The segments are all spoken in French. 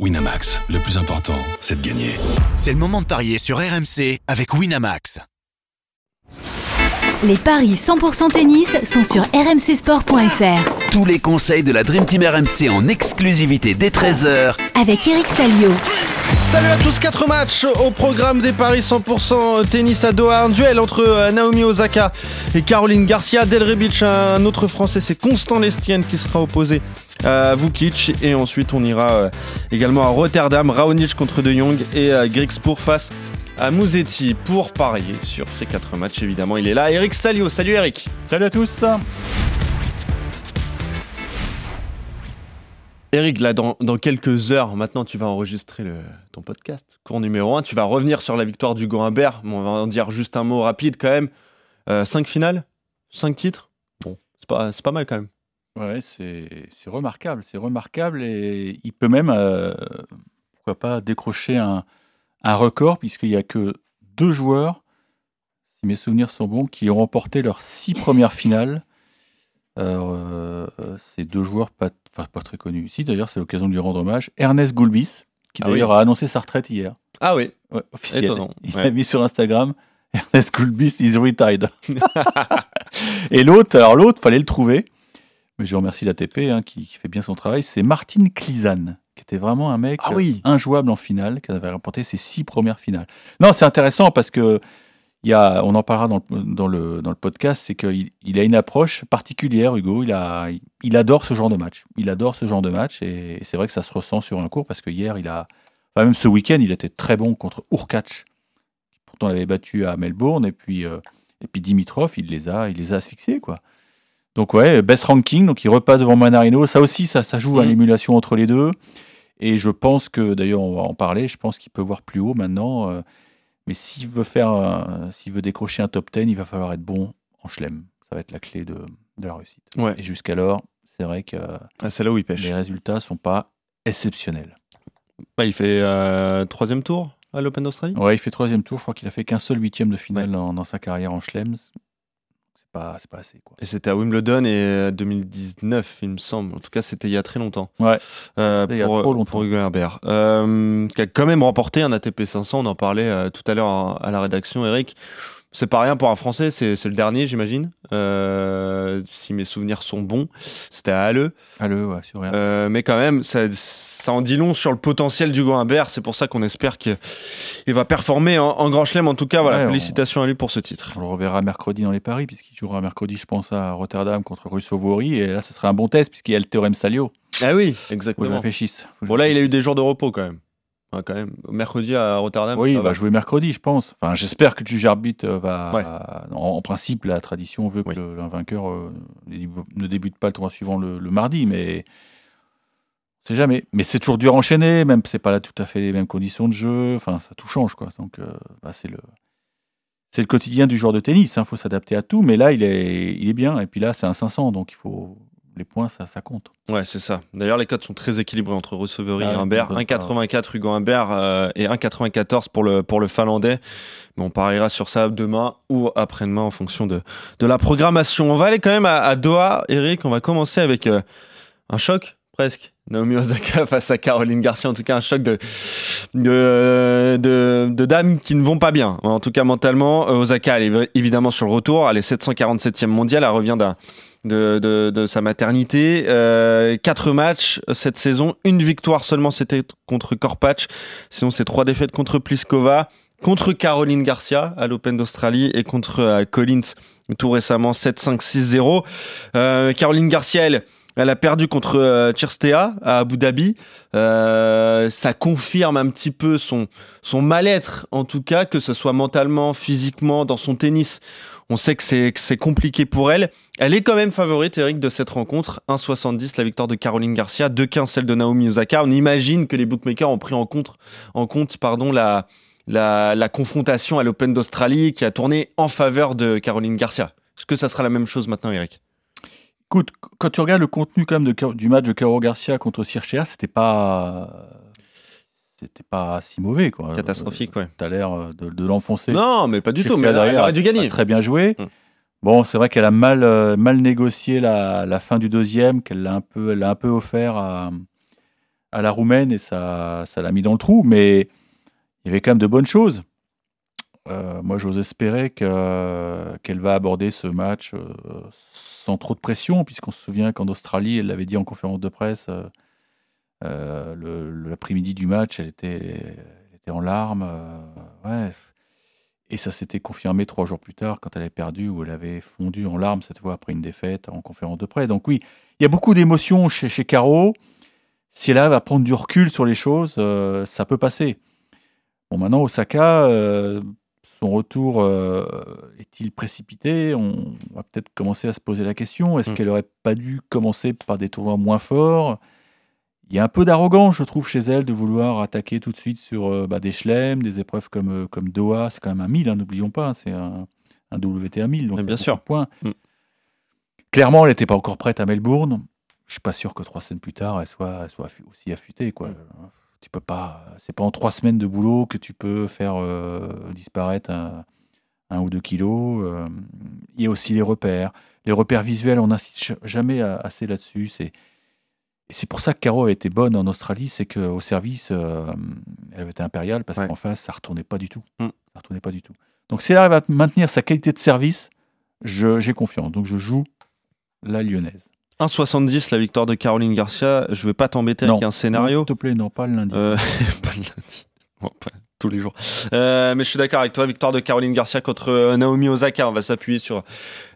Winamax, le plus important, c'est de gagner. C'est le moment de parier sur RMC avec Winamax. Les paris 100% tennis sont sur rmcsport.fr Tous les conseils de la Dream Team RMC en exclusivité dès 13h avec Eric Salio. Salut à tous, 4 matchs au programme des paris 100% tennis à Doha. Un duel entre euh, Naomi Osaka et Caroline Garcia. Del Rebic, un autre français, c'est Constant Lestienne qui sera opposé à Vukic. Et ensuite, on ira euh, également à Rotterdam. Raonic contre De Jong et euh, Grigspur face à Mouzetti pour parier sur ces 4 matchs. Évidemment, il est là. Eric Salio. Salut Eric. Salut à tous. Eric, là, dans, dans, quelques heures, maintenant, tu vas enregistrer le, ton podcast, cours numéro 1. Tu vas revenir sur la victoire du Goimbert. Bon, on va en dire juste un mot rapide quand même. 5 euh, finales? 5 titres? Bon, c'est pas, pas mal quand même. Ouais, c'est remarquable. C'est remarquable et il peut même, euh, pourquoi pas, décrocher un, un record, puisqu'il n'y a que deux joueurs, si mes souvenirs sont bons, qui ont remporté leurs six premières finales euh, ces deux joueurs pas, pas très connus ici, d'ailleurs, c'est l'occasion de lui rendre hommage. Ernest Goulbis, qui ah d'ailleurs a annoncé sa retraite hier. Ah oui ouais, officiel. Il a mis sur Instagram Ernest Goulbis is retired. Et l'autre, alors l'autre, fallait le trouver. Mais je remercie l'ATP hein, qui, qui, fait bien son travail. C'est Martin Klizan, qui était vraiment un mec ah oui. injouable en finale, qui avait remporté ses six premières finales. Non, c'est intéressant parce que il a, on en parlera dans le, dans le, dans le podcast, c'est qu'il il a une approche particulière, Hugo. Il, a, il adore ce genre de match. Il adore ce genre de match et, c'est vrai que ça se ressent sur un cours parce que hier, il a, enfin même ce week-end, il était très bon contre Urkac. Pourtant, il avait battu à Melbourne et puis, euh, et puis Dimitrov, il les a, il les a asphyxiés quoi. Donc ouais, best ranking, donc il repasse devant Manarino. Ça aussi, ça, ça joue à mmh. l'émulation entre les deux. Et je pense que, d'ailleurs, on va en parler. Je pense qu'il peut voir plus haut maintenant. Euh, mais s'il veut faire, s'il veut décrocher un top 10, il va falloir être bon en chelem. Ça va être la clé de, de la réussite. Ouais. Et jusqu'alors, c'est vrai que ah, c'est là où il pêche. les résultats sont pas exceptionnels. Bah, il fait euh, troisième tour à l'Open d'Australie? Ouais, il fait troisième tour. Je crois qu'il a fait qu'un seul huitième de finale dans, dans, sa carrière en c'est pas assez. Quoi. Et c'était à Wimbledon et 2019, il me semble. En tout cas, c'était il y a très longtemps. Ouais. Euh, pour, il y a trop longtemps. Pour Herbert. Euh, qui a quand même remporté un ATP 500. On en parlait euh, tout à l'heure à la rédaction, Eric. C'est pas rien pour un Français, c'est le dernier, j'imagine. Euh, si mes souvenirs sont bons, c'était à Halle. Halle, ouais, sur rien. Euh, mais quand même, ça, ça, en dit long sur le potentiel du Humbert. C'est pour ça qu'on espère qu'il va performer en, Grand Chelem. En tout cas, voilà, félicitations à lui pour ce titre. On le reverra mercredi dans les paris, puisqu'il jouera mercredi, je pense, à Rotterdam contre Russo Vori. Et là, ce sera un bon test, puisqu'il y a le théorème Salio. Ah oui, exactement. Faut que je bon, là, il a eu des jours de repos quand même quand même. Mercredi à Rotterdam. Oui, il va, jouer mercredi, je pense. Enfin, j'espère que tu arbitre euh, va. En, principe, la tradition veut que le, vainqueur euh, ne débute pas le tournoi suivant le, mardi, mais sait jamais. Mais c'est toujours dur à enchaîner, même c'est pas là tout à fait les mêmes conditions de jeu. Enfin, ça tout change, quoi. Donc, euh, bah, c'est le. C'est le quotidien du joueur de tennis, il hein. faut s'adapter à tout, mais là il est, il est bien, et puis là c'est un 500, donc il faut, les points, ça, ça compte. Ouais, c'est ça. D'ailleurs, les codes sont très équilibrés entre Receveur et ah Humbert. 1,84 Hugo Humbert euh, et 1,94 pour le, pour le Finlandais. Mais on pariera sur ça demain ou après-demain en fonction de, de la programmation. On va aller quand même à, Doha, Eric. On va commencer avec euh, un choc, presque. Naomi Osaka face à Caroline Garcia, en tout cas un choc de, de, de, dames qui ne vont pas bien. En tout cas mentalement, Osaka elle est évidemment sur le retour, elle est 747e mondiale, elle revient d'un de, sa maternité. Euh, quatre matchs cette saison, une victoire seulement, c'était contre Korpatch. Sinon, c'est trois défaites contre Pliskova, contre Caroline Garcia à l'Open d'Australie et contre euh, Collins tout récemment 7-5-6-0. Euh, Caroline Garcia, elle, elle a perdu contre euh, à Abu Dhabi. ça confirme un petit peu son, son mal-être, en tout cas, que ce soit mentalement, physiquement, dans son tennis. On sait que c'est compliqué pour elle. Elle est quand même favorite, Eric, de cette rencontre. 1,70 la victoire de Caroline Garcia, 2,15 celle de Naomi Osaka. On imagine que les bookmakers ont pris en compte, en compte pardon, la, confrontation à l'Open d'Australie qui a tourné en faveur de Caroline Garcia. Est-ce que ça sera la même chose maintenant, Eric? Écoute, quand tu regardes le contenu quand du match de Caro Garcia contre Circhea, c'était pas c'était pas si mauvais. Quoi. Catastrophique, ouais. Tu as l'air euh, de, l'enfoncer. Non, mais pas du tout. Mais elle aurait dû gagner. Très bien joué. Mm. Bon, c'est vrai qu'elle a mal, euh, mal négocié la, la, fin du deuxième, qu'elle l'a un peu, elle a un peu offert à, à la roumaine et ça ça l'a mis dans le trou, mais il y avait quand même de bonnes choses. Euh, moi, j'ose espérer que- qu'elle va aborder ce match euh, sans trop de pression, puisqu'on se souvient qu'en Australie, elle l'avait dit en conférence de presse, euh, euh, l'après-midi du match, elle était, elle était en larmes. euh, ouais. Et ça s'était confirmé trois jours plus tard quand elle avait perdu, où elle avait fondu en larmes cette fois après une défaite en conférence de presse. Donc oui, il y a beaucoup d'émotions chez, chez Caro. Si elle arrive à prendre du recul sur les choses, euh, ça peut passer. Bon, maintenant, Osaka, euh, son retour euh, est-il précipité? On va peut-être commencer à se poser la question. Est-ce Mm. qu'elle aurait pas dû commencer par des tournois moins forts? Il y a un peu d'arrogance, je trouve, chez elle de vouloir attaquer tout de suite sur euh, bah, des chelems, des épreuves comme, euh, comme Doha. C'est quand même un 1000, hein, n'oublions pas. hein, c'est un, un WTA 1000. Donc Mais il y a bien sûr. de Points. Mm. Clairement, elle n'était pas encore prête à Melbourne. Je suis pas sûr que trois semaines plus tard, elle soit, elle soit affu- aussi affûtée. Quoi. Mm. Tu peux pas. C'est pas en trois semaines de boulot que tu peux faire euh, disparaître un, un ou deux kilos. Il y a aussi les repères. Les repères visuels, on n'insiste jamais assez là-dessus. C'est et c'est pour ça que Caro a été bonne en Australie, c'est qu'au service, euh, elle avait été impériale parce Ouais. qu'en face, ça retournait pas du tout. Mm. Ça retournait pas du tout. Donc si elle arrive à maintenir sa qualité de service, j'ai confiance. Donc je joue la lyonnaise. 1,70 la victoire de Caroline Garcia. Je vais pas t'embêter avec un Non, scénario. S'il te plaît, non, pas le lundi. Euh, pas le lundi. Bon, pas tous les jours. Euh, mais je suis d'accord avec toi. Victoire de Caroline Garcia contre euh, Naomi Osaka. On va s'appuyer sur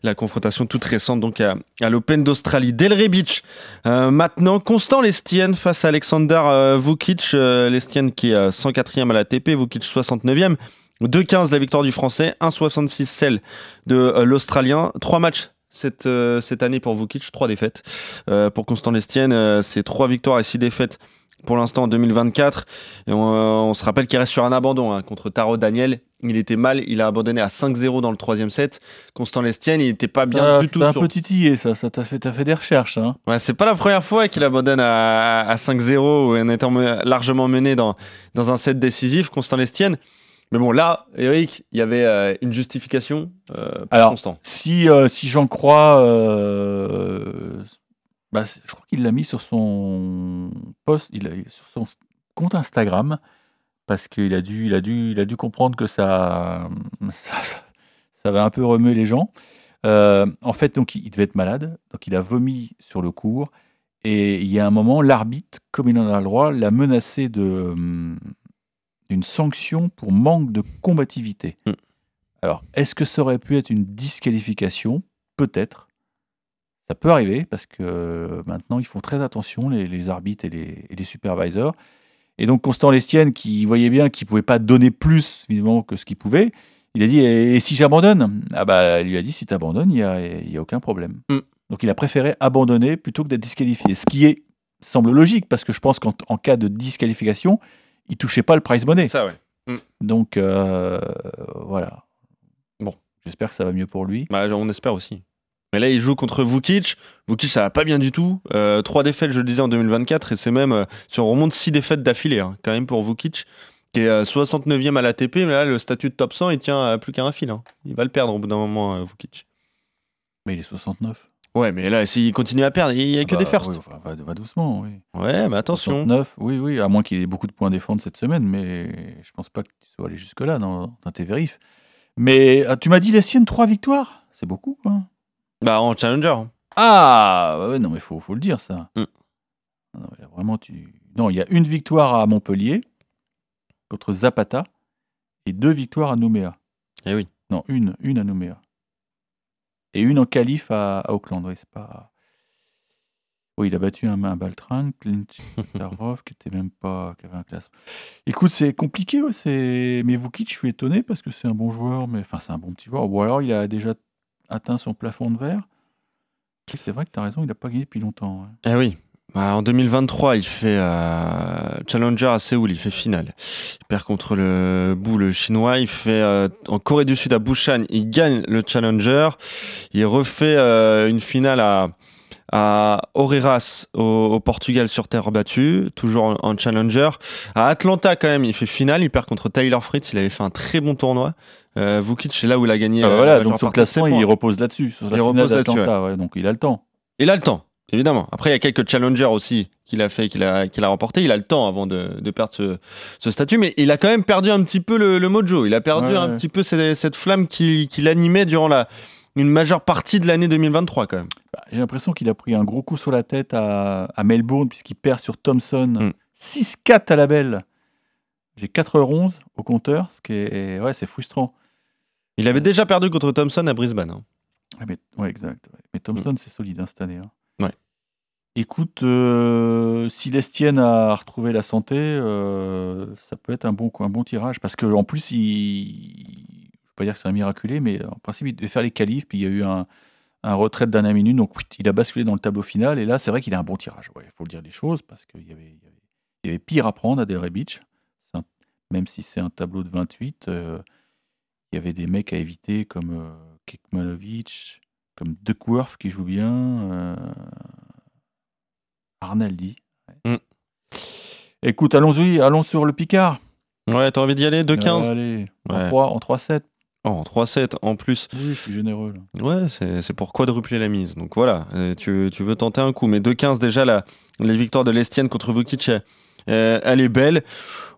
la confrontation toute récente donc à, l'Open d'Australie. Delray Beach. Euh, maintenant, Constant Lestienne face à Alexander euh, Vukic. Lestienne qui est euh, 104e à la TP, Vukic 69e. 2,15 la victoire du Français, 1,66 celle de l'Australien. Trois matchs cette, cette année pour Vukic, trois défaites. Pour Constant Lestienne, euh, c'est trois victoires et six défaites pour l'instant en 2024. Et on, euh, on se rappelle qu'il reste sur un abandon hein, contre Taro Daniel. Il était mal, il a abandonné à 5-0 dans le troisième set. Constant Lestienne, il n'était pas bien T'as- du tout. t'as un sur- peu titillé, ça. ça t'as fait, des recherches. Hein. Ouais, c'est pas la première fois qu'il abandonne à, à 5-0 en étant me- largement mené dans, dans un set décisif, Constant Lestienne. Mais bon, là, Eric, il y avait euh, une justification euh, pour Alors, Constant. Si, euh, si j'en crois, bah, je crois qu'il l'a mis sur son post, il a, sur son compte Instagram, parce qu'il a dû, il a dû, il a dû comprendre que ça, ça, ça- ça va un peu remuer les gens. Euh, en fait, donc il, devait être malade, donc il a vomi sur le cours, et il y a un moment, l'arbitre, comme il en a le droit, l'a menacé de hum, d'une sanction pour manque de combativité. Mm. Alors, est-ce que ça aurait pu être une disqualification? Peut-être. Ça peut arriver parce que euh, maintenant ils font très attention, les, les arbitres et les, et les supervisors. Et donc Constant Lestienne, qui voyait bien qu'il ne pouvait pas donner plus visiblement que ce qu'il pouvait, il a dit Et, et si j'abandonne? Ah bah, il lui a dit Si tu abandonnes, il n'y a, y a aucun problème. Mm. Donc il a préféré abandonner plutôt que d'être disqualifié. Ce qui est, semble logique parce que je pense qu'en en cas de disqualification, il touchait pas le prize money. Ça, ouais. Donc euh, voilà. Bon. J'espère que ça va mieux pour lui. Bah, on espère aussi. Mais là, il joue contre Vukic. Vukic, ça va pas bien du tout. Euh, trois défaites, je le disais, en 2024. Et c'est même, euh, si on remonte six défaites d'affilée, hein, quand même, pour Vukic, qui est euh, 69e à l'ATP. Mais là, le statut de top 100, il tient à plus qu'un fil. hein. Il va le perdre au bout d'un moment, euh, Vukic. Mais il est 69. Ouais, mais là, s'il continue à perdre, il y a que Ah des bah, firsts. oui, enfin, va, va doucement, oui. Ouais, mais attention. 69, oui, oui, à moins qu'il ait beaucoup de points à défendre cette semaine, mais je pense pas que tu sois allé jusque-là dans, dans tes vérifs. Mais ah, tu m'as dit les siennes, trois victoires? C'est beaucoup, quoi. Bah, en challenger. Ah ouais, Non, mais faut, faut le dire, ça. Mm. Non, mais là, vraiment, tu... non, il y a une victoire à Montpellier contre Zapata et deux victoires à Nouméa. Eh oui. Non, une, une à Nouméa. Et une en qualif à, à Auckland. Oui, c'est pas. Oui, il a battu un, un Baltran, Clint Tarov, qui était même pas, qui avait un classe. Écoute, c'est compliqué, ouais, c'est. Mais Vukic, je suis étonné parce que c'est un bon joueur, mais enfin, c'est un bon petit joueur. Ou alors, il a déjà atteint son plafond de verre. C'est vrai que tu as raison, il n'a pas gagné depuis longtemps. ouais. Eh oui. Bah, en 2023, il fait euh, challenger à Séoul, il fait finale. Il perd contre le Bou, le chinois. Il fait euh, en Corée du Sud à Busan, il gagne le challenger. Il refait euh, une finale à, à Oreiras au, au Portugal sur terre battue, toujours en, en challenger. À Atlanta quand même, il fait finale. Il perd contre Tyler Fritz. Il avait fait un très bon tournoi. Euh, Vukic, c'est là où il a gagné. Ah bah euh, voilà, la donc son classement, il repose là-dessus. Il repose là-dessus, ouais, donc il a le temps. Il a le temps. évidemment. Après, il y a quelques challengers aussi qu'il a fait, qu'il a, qu'il a remporté. Il a le temps avant de, de perdre ce, ce, statut, mais il a quand même perdu un petit peu le, le mojo. Il a perdu Ouais, un petit peu cette, cette flamme qui, qui l'animait durant la, une majeure partie de l'année 2023 quand même. Bah, J'ai l'impression qu'il a pris un gros coup sur la tête à, à Melbourne, puisqu'il perd sur Thompson Mm. 6-4 à la belle. J'ai 4h11 au compteur, ce qui est, ouais, c'est frustrant. Il avait déjà perdu contre Thompson à Brisbane. hein. Mais, ouais, exact. ouais. Mais Thompson, c'est solide hein, cette année. hein. Ouais. Écoute, euh, si Lestienne a retrouvé la santé, euh, ça peut être un bon, un bon tirage. Parce qu'en plus, il... je ne veux pas dire que c'est un miraculé, mais en principe, il devait faire les qualifs. Puis il y a eu un, un retrait de dernière minute. Donc il a basculé dans le tableau final. Et là, c'est vrai qu'il a un bon tirage. Il faut le dire les choses. Parce qu'il y avait, il y avait- il y avait pire à prendre à Delray Beach. Un- même si c'est un tableau de 28, euh, il y avait des mecs à éviter comme euh, Kekmanovic, comme Duckworth qui joue bien, euh, Arnaldi. ouais. Mm. Écoute, allons-y, allons sur le Picard. Ouais, t'as envie d'y aller 2-15 Allez, en Ouais. 3, en 3-7. Oh, En 3-7 en plus. Oui, je suis généreux. là. Ouais, c'est pour quadrupler la mise. Donc voilà, euh, tu, tu veux tenter un coup. Mais 2-15 déjà, la, les victoires de l'Estienne contre Vukic, euh, elle est belle.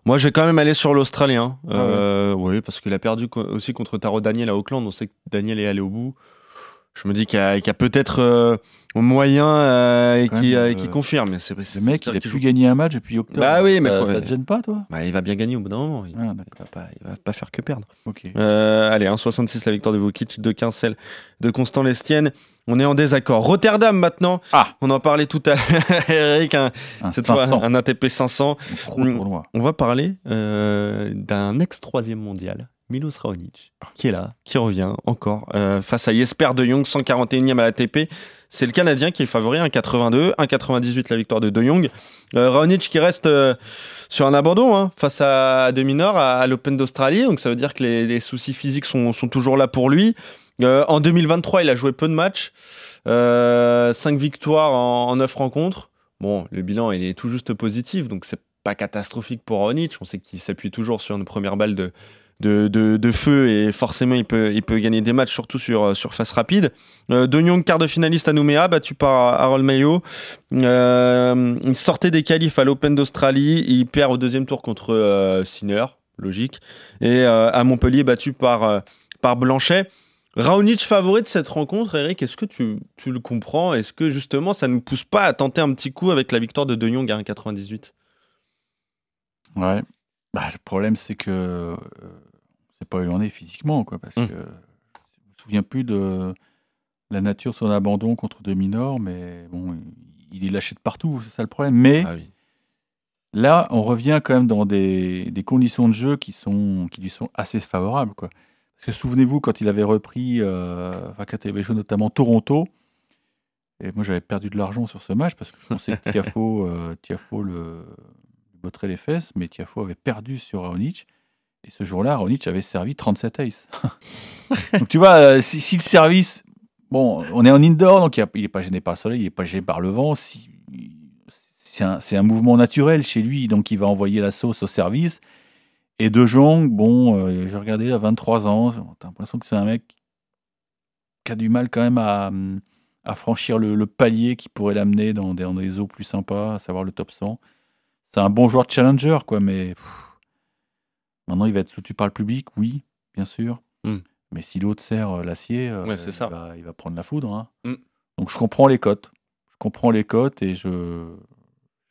Moi, je vais quand même aller sur l'Australien. Ah Euh, oui, parce qu'il a perdu co- aussi contre Taro Daniel à Auckland. On sait que Daniel est allé au bout. Je me dis qu'il y a, peut-être euh, moyen euh, qui, euh, euh, qui confirme. C'est Le mec, il a plus gagné un match depuis octobre. Bah oui, mais ça, faut- ça te gêne pas, toi? Bah, il va bien gagner au bout d'un moment. Il, Ah, il va pas, il va pas faire que perdre. Ok. Euh, allez, 1,66 la victoire de Vukic, 2,15 celle de Constant Lestienne. On est en désaccord. Rotterdam maintenant. Ah. On en parlait tout à l'heure, Eric. un- Un cette 500, fois, un ATP 500. gros Mm. tournoi. On va parler euh, d'un ex-troisième mondial, Milos Raonic, qui est là, qui revient encore euh, face à Jesper de Jong, 141e à l'ATP. C'est le Canadien qui est favori, 1,82, 1,98 la victoire de De Jong. Euh, Raonic qui reste euh, sur un abandon hein, face à Demi-Nord, à, à l'Open d'Australie. Donc ça veut dire que les, soucis physiques sont, toujours là pour lui. En 2023, il a joué peu de matchs. 5 victoires en, en 9 rencontres. Bon, le bilan, il est tout juste positif, donc c'est pas catastrophique pour Raonic. On sait qu'il s'appuie toujours sur une première balle de, de, feu et forcément, il peut, il peut gagner des matchs, surtout sur euh, surface rapide. Euh, quart de finaliste à Nouméa, battu par Harold Mayo. Euh, il sortait des qualifs à l'Open d'Australie. Il perd au deuxième tour contre euh, Sinner, logique. Et euh, à Montpellier, battu par, par Blanchet. Raonic favori de cette rencontre, Eric, est-ce que tu, tu le comprends? Est-ce que justement ça ne nous pousse pas à tenter un petit coup avec la victoire de De Jong à 1,98 Ouais. Bah, le problème, c'est que pas où il en est physiquement, quoi, parce Mm. que je me souviens plus de la nature de son abandon contre Demi-Nord, mais bon, il, il est lâché de partout, c'est ça le problème. Mais Ah oui. là, on revient quand même dans des, des conditions de jeu qui, sont, qui lui sont assez favorables, quoi. Parce que souvenez-vous, quand il avait repris, euh, enfin, quand il avait joué notamment Toronto, et moi j'avais perdu de l'argent sur ce match parce que je pensais que Tiafo, euh, Tiafo le, lui botterait les fesses, mais Tiafo avait perdu sur Raonic. Et ce jour-là, Raonic avait servi 37 aces. donc tu vois, euh, si, le service, bon, on est en indoor, donc il n'est pas gêné par le soleil, il n'est pas gêné par le vent. C'est un, mouvement naturel chez lui, donc il va envoyer la sauce au service. Et De Jong, bon, euh, j'ai regardé à 23 ans, t'as l'impression que c'est un mec qui a du mal quand même à, franchir le, palier qui pourrait l'amener dans des, dans eaux plus sympas, à savoir le top 100. C'est un bon joueur challenger, quoi, mais maintenant il va être soutenu par le public, oui, bien sûr. Mm. Mais si l'autre serre euh, l'acier, euh, Ouais. Il, va, il va prendre la foudre. hein. Mm. Donc je comprends les cotes. Je comprends les cotes et je,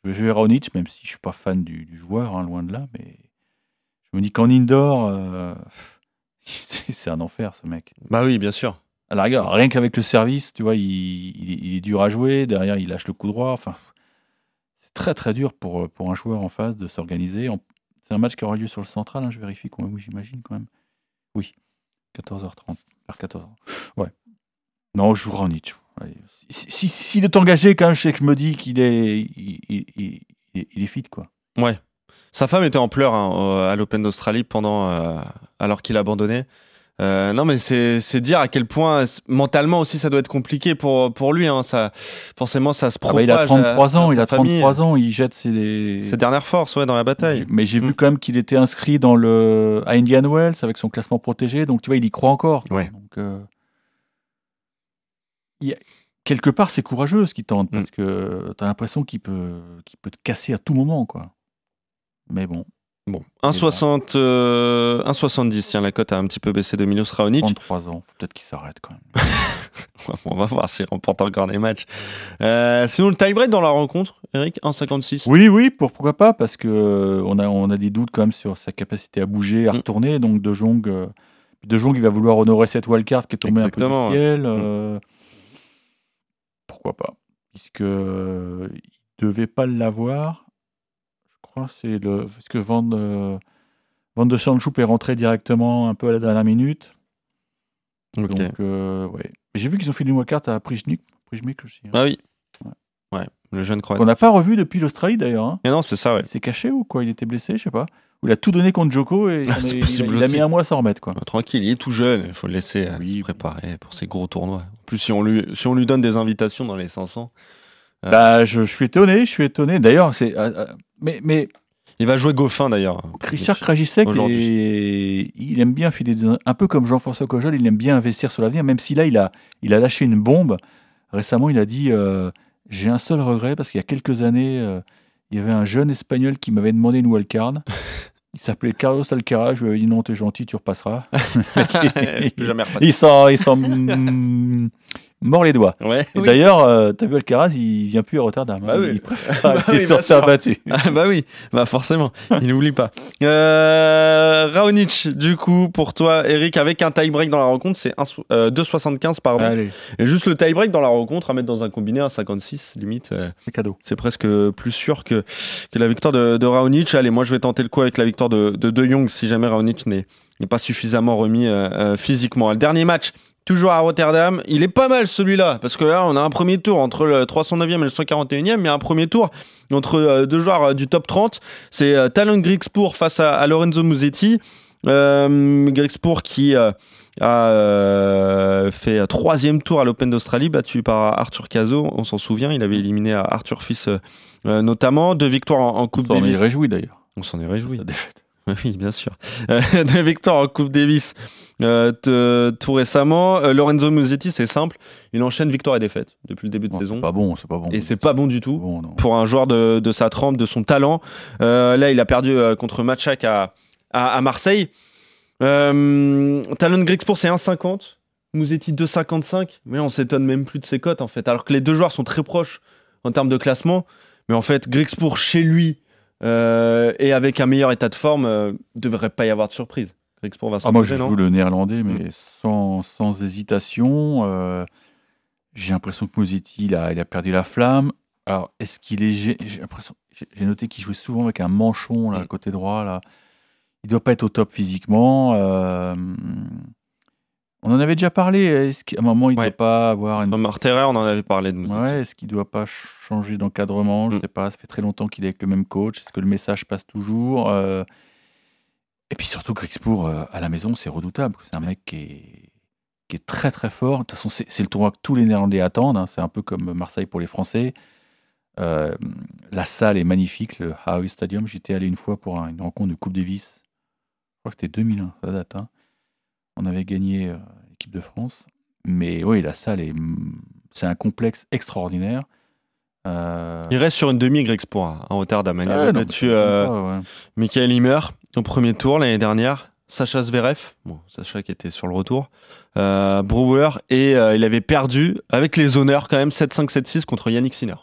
je vais jouer Raonic, même si je suis pas fan du, du joueur, hein, loin de là, mais je me dis qu'en indoor, euh, c'est un enfer ce mec. Bah oui, bien sûr. À la rigueur, rien qu'avec le service, tu vois, il, il est- il est dur à jouer. Derrière, il lâche le coup droit. Enfin, c'est très très dur pour, pour un joueur en face de s'organiser. En- C'est un match qui aura lieu sur le central, hein, je vérifie quand même, oui, j'imagine quand même. Oui, 14h30, vers 14h. Ouais. Non, je joue Raonic. Allez, Si, si, s'il est engagé, quand je sais que je me dis qu'il est, il, est, fit, quoi. Ouais. Sa femme était en pleurs hein, à l'Open d'Australie pendant, euh, alors qu'il abandonnait. Euh, non, mais c'est dire à quel point mentalement aussi ça doit être compliqué pour, pour lui. hein. Ça, forcément, ça se Ah bah, propage. il a à- 33 ans, à il a famille. 33 ans, il jette ses, Ses dernières forces, ouais, dans la bataille. Mais j'ai Mm. vu quand même qu'il était inscrit dans le à Indian Wells avec son classement protégé, donc tu vois, il y croit encore. Ouais. Donc, euh, il a- quelque part, c'est courageux ce qu'il tente, Mm. parce que tu as l'impression qu'il peut, qu'il peut te casser à tout moment, quoi. Mais bon, Bon, 1,60, euh, 1,70. Tiens, la cote a un petit peu baissé de Milos Raonic. 33 ans, faut peut-être qu'il s'arrête quand même. On va voir s'il remporte encore des matchs. Euh, sinon, le tie-break dans la rencontre, Eric, 1,56. Oui, oui, pour, pourquoi pas, parce que euh, on a, on a des doutes quand même sur sa capacité à bouger, à Mm. retourner. Donc De Jong, euh, De Jong, il va vouloir honorer cette wildcard qui est tombée Exactement, un peu du ciel. euh, Pourquoi pas Puisque il devait pas l'avoir. Je crois c'est le parce que Van, euh, Van de est rentré directement un peu à la dernière minute. Ok. Donc euh, ouais. J'ai vu qu'ils ont fait une wildcard à Prijnik, Prijnik aussi. hein. Ah oui. Ouais. Ouais, le jeune croate. Qu'on n'a pas revu depuis l'Australie d'ailleurs. hein. Mais non, c'est ça, ouais. Il s'est caché ou quoi? Il était blessé, je sais pas. Ou il a tout donné contre Joko et Ah, il, a- il mis un mois à s'en remettre quoi. Bah, tranquille, il est tout jeune, il faut le laisser euh, Oui, se préparer pour ses gros tournois. En plus, si on lui, si on lui donne des invitations dans les 500, euh, Bah, je, je suis étonné, je suis étonné. D'ailleurs, c'est euh, euh, mais mais il va jouer Goffin d'ailleurs. Richard Krajicek, est- il aime bien filer des- un peu comme Jean-François Cojol, il aime bien investir sur l'avenir, même si là il a il a lâché une bombe. Récemment, il a dit euh, j'ai un seul regret parce qu'il y a quelques années, euh, il y avait un jeune espagnol qui m'avait demandé une wildcard. Il s'appelait Carlos Alcaraz, je lui avais dit non, t'es gentil, tu repasseras. Plus jamais repassé. Ils morts les doigts. Ouais. Oui. D'ailleurs, euh, t'as vu Alcaraz, il vient plus à Rotterdam. hein. Bah oui. Il préfère Bah aller oui, sur bien terre sûr. battue. Ah bah oui, bah forcément, il n'oublie pas. Euh, Raonic, du coup, pour toi, Eric, avec un tie-break dans la rencontre, c'est euh, 2,75 pardon. Allez, Et juste le tie-break dans la rencontre, à mettre dans un combiné à 56, limite, euh, c'est cadeau. c'est presque plus sûr que, que la victoire de, de Raonic. Allez, moi je vais tenter le coup avec la victoire de De, de Jong si jamais Raonic n'est n'est pas suffisamment remis euh, euh, physiquement. Le dernier match, toujours à Rotterdam, il est pas mal celui-là, parce que là on a un premier tour entre le 309e et le 141e, mais un premier tour entre euh, deux joueurs euh, du top 30. C'est euh, Talon Grigspur face à, à Lorenzo Musetti. Euh, Grigspur qui a fait troisième tour à l'Open d'Australie, battu par Arthur Cazot. On s'en souvient, il avait éliminé Arthur Fils notamment. Deux victoires en, en Coupe On est Davis. réjoui d'ailleurs. On s'en est réjoui. Défaite. Oui, bien sûr. Deux victoires en Coupe Davis euh, tout récemment. Euh, Lorenzo Musetti, c'est simple. Il enchaîne victoire et défaite depuis le début de saison. c'est pas bon, c'est pas bon. Et c'est pas bon du tout bon, pour un joueur de, de sa trempe, de son talent. Euh, là, il a perdu contre Matchak à, à, à Marseille. Talon Grigspur, c'est 1,50. Musetti 2,55. Mais on s'étonne même plus de ses cotes, en fait. Alors que les deux joueurs sont très proches en termes de classement. Mais en fait, Grigspur, chez lui, euh, et avec un meilleur état de forme, euh, devrait pas y avoir de surprise. Va Ah, moi, je joue le néerlandais, mais Mm. sans, sans hésitation. euh, j'ai l'impression que Mosetti, il a, il a perdu la flamme. Alors, est-ce qu'il est. J'ai j'ai l'impression- j'ai- noté qu'il jouait souvent avec un manchon, là, Mm. côté droit. Là. Il doit pas être au top physiquement. On en avait déjà parlé. Est-ce qu'à un moment, il ne Ouais. doit pas avoir une. Comme Marterer, on en avait parlé de Musetti. Ouais, est-ce qu'il doit pas changer d'encadrement? Je Mm. sais pas. Ça fait très longtemps qu'il est avec le même coach. Est-ce que le message passe toujours Euh, Et puis surtout, Grixpour euh, à la maison, c'est redoutable. C'est un mec qui est, qui est très très fort. De toute façon, c'est le tournoi que tous les Néerlandais attendent. hein. C'est un peu comme Marseille pour les Français. Euh, la salle est magnifique, le Howie Stadium. J'étais allé une fois pour un- une rencontre de Coupe Davis. Je crois que c'était 2001, ça date. hein. On avait gagné euh, l'équipe de France. Mais oui, la salle est. C'est un complexe extraordinaire. Euh, Il reste sur une demi à à Rotterdam. Il ouais, avait non, mais battu ouais. Michael Himmer au premier tour l'année dernière. Sacha Zverev, bon, Sacha qui était sur le retour, euh, Brewer, et il avait perdu avec les honneurs quand même 7-5, 7-6 contre Yannick Sinner.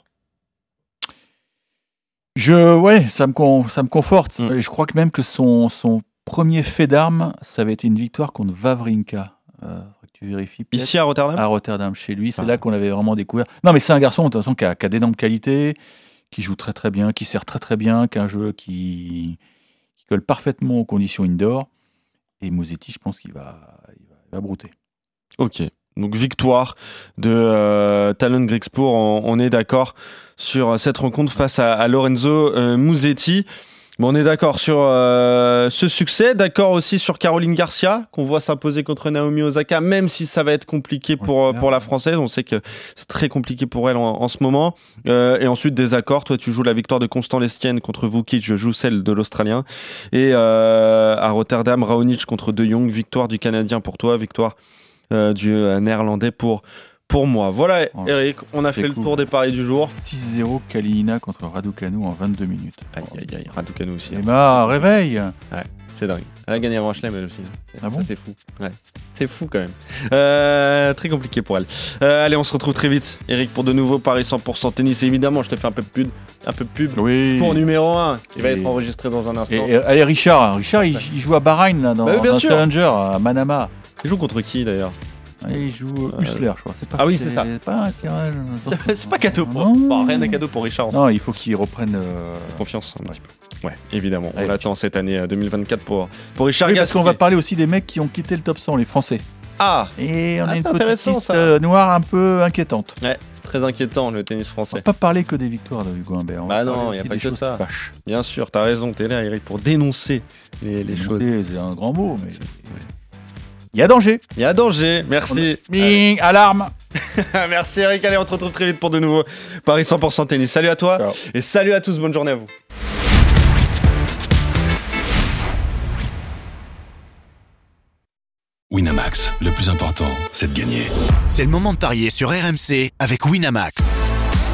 Je, ouais, ça me, con- ça me conforte. Mm. Je crois que même que son, son premier fait d'armes, ça avait été une victoire contre Vavrinka. Euh, tu vérifies. Ici à Rotterdam à Rotterdam, chez lui. C'est Ah. là qu'on l'avait vraiment découvert. Non, mais c'est un garçon, de toute façon, qui a, qui a d'énormes qualités, qui joue très très bien, qui sert très très bien, qui a un jeu qui, qui colle parfaitement aux conditions indoor. Et Mouzetti, je pense qu'il va, il va, il va brouter. Ok. Donc victoire de euh, Talon Grigspur, on, on est d'accord sur cette rencontre face à, à Lorenzo euh, Musetti. Bon, on est d'accord sur euh, ce succès, d'accord aussi sur Caroline Garcia, qu'on voit s'imposer contre Naomi Osaka, même si ça va être compliqué pour, euh, pour la Française. On sait que c'est très compliqué pour elle en, en ce moment. Euh, et ensuite, des accords. Toi, tu joues la victoire de Constant Lestienne contre Vukic, je joue celle de l'Australien. Et euh, à Rotterdam, Raonic contre De Jong, victoire du Canadien pour toi, victoire du Néerlandais pour, pour moi. Voilà, Oh, Eric, on a fait le tour des paris du jour. 6-0 Kalina contre Raducanu en 22 minutes. Aïe, aïe, aïe, Raducanu aussi. Et bah, réveil C'est dingue. Elle a gagné en Chelem elle aussi. Ah Ça, bon c'est fou. Ouais. C'est fou quand même. Euh, très compliqué pour elle. Euh, allez, on se retrouve très vite, Eric, pour de nouveaux paris 100% tennis. Et évidemment, je te fais un peu de pub, un peu de pub Oui. pour numéro 1 qui va être enregistré dans un instant. et- allez, Richard, Richard il, il joue à Bahreïn là, dans, Bah oui, bien dans sûr. Challenger à Manama. Il joue contre qui d'ailleurs? Ah, Il joue Hussler, je crois. Pas, Ah oui, c'est ça. C'est pas. C'est cadeau pour. Bon, rien n'est cadeau pour Richard. Non, il faut qu'il reprenne. euh, Confiance un Ouais. petit peu. Ouais, évidemment. On Allez. l'attend cette année euh, 2024 pour, pour Richard Oui, parce qu'on va parler aussi des mecs qui ont quitté le top 100, les Français. Ah Et on Ah, a une petite intéressant, liste ça. euh, noire un peu inquiétante. Ouais, très inquiétant le tennis On français. va pas parler que des victoires de Hugo Humbert. on Bah non, parler y a pas que ça. Bien sûr, t'as raison, t'es là, Eric, pour dénoncer les, les choses. C'est un grand mot, mais. Il y a danger. Il y a danger, merci. Bing, alarme. Merci Eric, allez on te retrouve très vite pour de nouveaux Paris 100% tennis. Salut à toi Ciao. et salut à tous, bonne journée à vous. Winamax, le plus important, c'est de gagner. C'est le moment de parier sur RMC avec Winamax.